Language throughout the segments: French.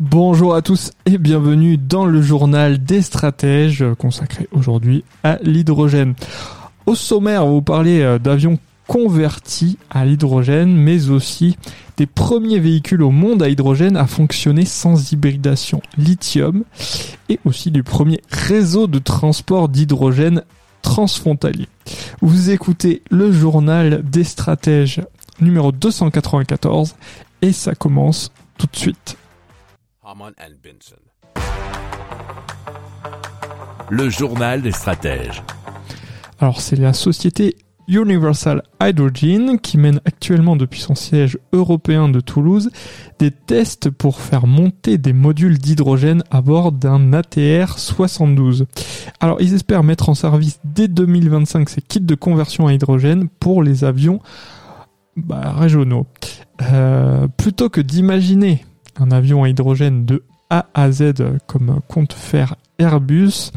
Bonjour à tous et bienvenue dans le journal des stratèges consacré aujourd'hui à l'hydrogène. Au sommaire, on va vous parler euh, d'avions convertis à l'hydrogène, mais aussi des premiers véhicules au monde à hydrogène à fonctionner sans hybridation lithium, et aussi du premier réseau de transport d'hydrogène transfrontalier. Vous écoutez le journal des stratèges numéro 294, et ça commence tout de suite. Haman and Benson. Le journal des stratèges. Alors c'est la société Universal Hydrogen qui mène actuellement depuis son siège européen de Toulouse des tests pour faire monter des modules d'hydrogène à bord d'un ATR 72. Alors ils espèrent mettre en service dès 2025 ces kits de conversion à hydrogène pour les avions bah, régionaux. Euh, plutôt que d'imaginer un avion à hydrogène de A à Z comme compte faire Airbus.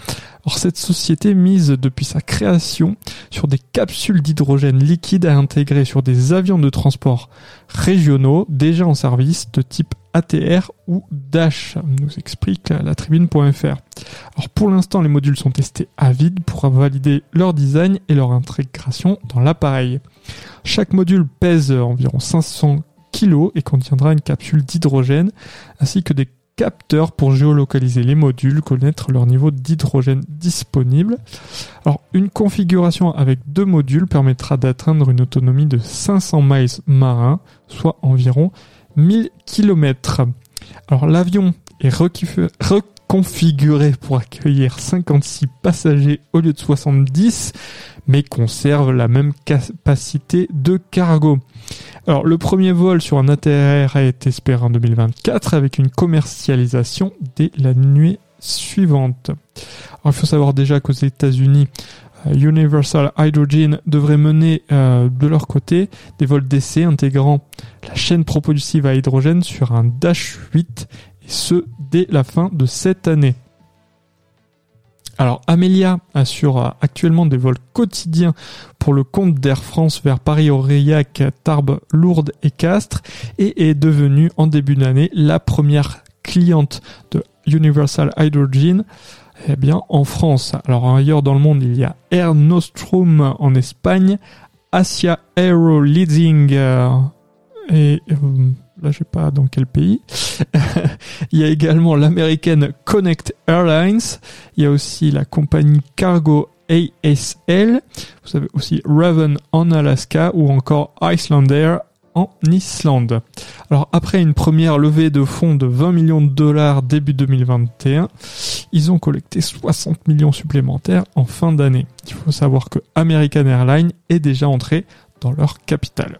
Alors cette société mise depuis sa création sur des capsules d'hydrogène liquide à intégrer sur des avions de transport régionaux déjà en service de type ATR ou Dash, nous explique la tribune.fr. Alors pour l'instant les modules sont testés à vide pour valider leur design et leur intégration dans l'appareil. Chaque module pèse environ 500 et contiendra une capsule d'hydrogène ainsi que des capteurs pour géolocaliser les modules, connaître leur niveau d'hydrogène disponible. Alors, une configuration avec deux modules permettra d'atteindre une autonomie de 500 miles marins, soit environ 1000 km. Alors, l'avion est reconfiguré pour accueillir 56 passagers au lieu de 70, mais conserve la même capacité de cargo. Alors, le premier vol sur un ATR été espéré en 2024 avec une commercialisation dès la nuit suivante. Alors, il faut savoir déjà qu'aux États-Unis, euh, Universal Hydrogen devrait mener euh, de leur côté des vols d'essai intégrant la chaîne propulsive à hydrogène sur un Dash 8 et ce dès la fin de cette année. Alors Amelia assure actuellement des vols quotidiens pour le compte d'Air France vers Paris-Aurillac, Tarbes, Lourdes et Castres et est devenue en début d'année la première cliente de Universal Hydrogen eh bien, en France. Alors ailleurs dans le monde, il y a Air Nostrum en Espagne, Asia Aero Leasing euh, et euh, là je sais pas dans quel pays. il y a également l'américaine Connect Airlines, il y a aussi la compagnie Cargo ASL, vous avez aussi Raven en Alaska ou encore Icelander en Islande. Alors après une première levée de fonds de 20 millions de dollars début 2021, ils ont collecté 60 millions supplémentaires en fin d'année. Il faut savoir que American Airlines est déjà entré dans leur capital.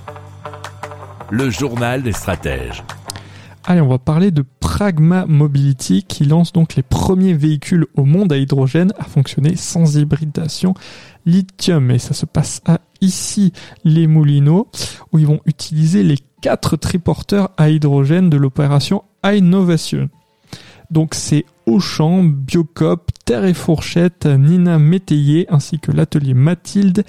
Le journal des stratèges. Allez, on va parler de Pragma Mobility qui lance donc les premiers véhicules au monde à hydrogène à fonctionner sans hybridation lithium. Et ça se passe à ici les Moulineaux où ils vont utiliser les quatre triporteurs à hydrogène de l'opération Innovation. Donc c'est Auchan, Biocop, Terre et Fourchette, Nina Métayer ainsi que l'atelier Mathilde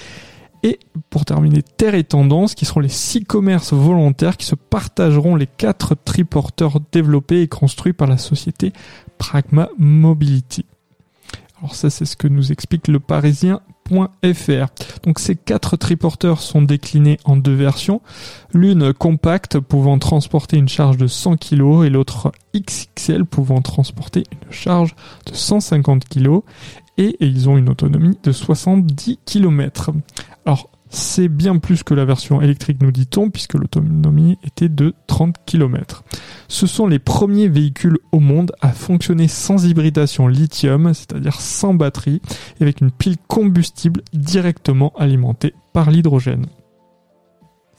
et pour terminer, Terre et Tendance, qui seront les six commerces volontaires qui se partageront les quatre triporteurs développés et construits par la société Pragma Mobility. Alors ça, c'est ce que nous explique le parisien Donc ces quatre triporteurs sont déclinés en deux versions, l'une compacte pouvant transporter une charge de 100 kg et l'autre XXL pouvant transporter une charge de 150 kg et ils ont une autonomie de 70 km. Alors c'est bien plus que la version électrique, nous dit-on, puisque l'autonomie était de 30 km. Ce sont les premiers véhicules au monde à fonctionner sans hybridation lithium, c'est-à-dire sans batterie, avec une pile combustible directement alimentée par l'hydrogène.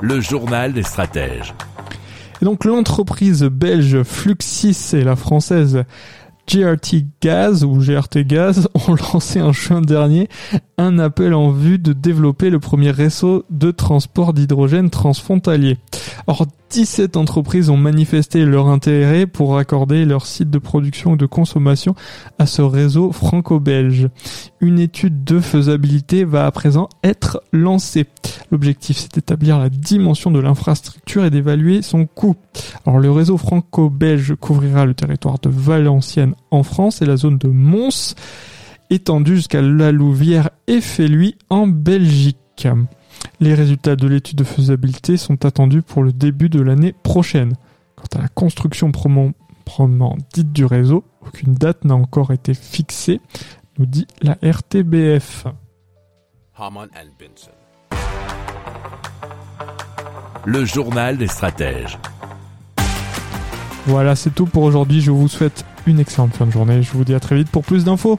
Le journal des stratèges. Et donc l'entreprise belge Fluxis et la française GRT Gaz ou GRT Gaz ont lancé en juin dernier un appel en vue de développer le premier réseau de transport d'hydrogène transfrontalier. 17 entreprises ont manifesté leur intérêt pour accorder leur site de production ou de consommation à ce réseau franco-belge. Une étude de faisabilité va à présent être lancée. L'objectif, c'est d'établir la dimension de l'infrastructure et d'évaluer son coût. Alors, le réseau franco-belge couvrira le territoire de Valenciennes en France et la zone de Mons étendue jusqu'à la Louvière et Féluy en Belgique. Les résultats de l'étude de faisabilité sont attendus pour le début de l'année prochaine. Quant à la construction proprement dite du réseau, aucune date n'a encore été fixée, nous dit la RTBF. Le journal des stratèges. Voilà, c'est tout pour aujourd'hui. Je vous souhaite une excellente fin de journée. Je vous dis à très vite pour plus d'infos.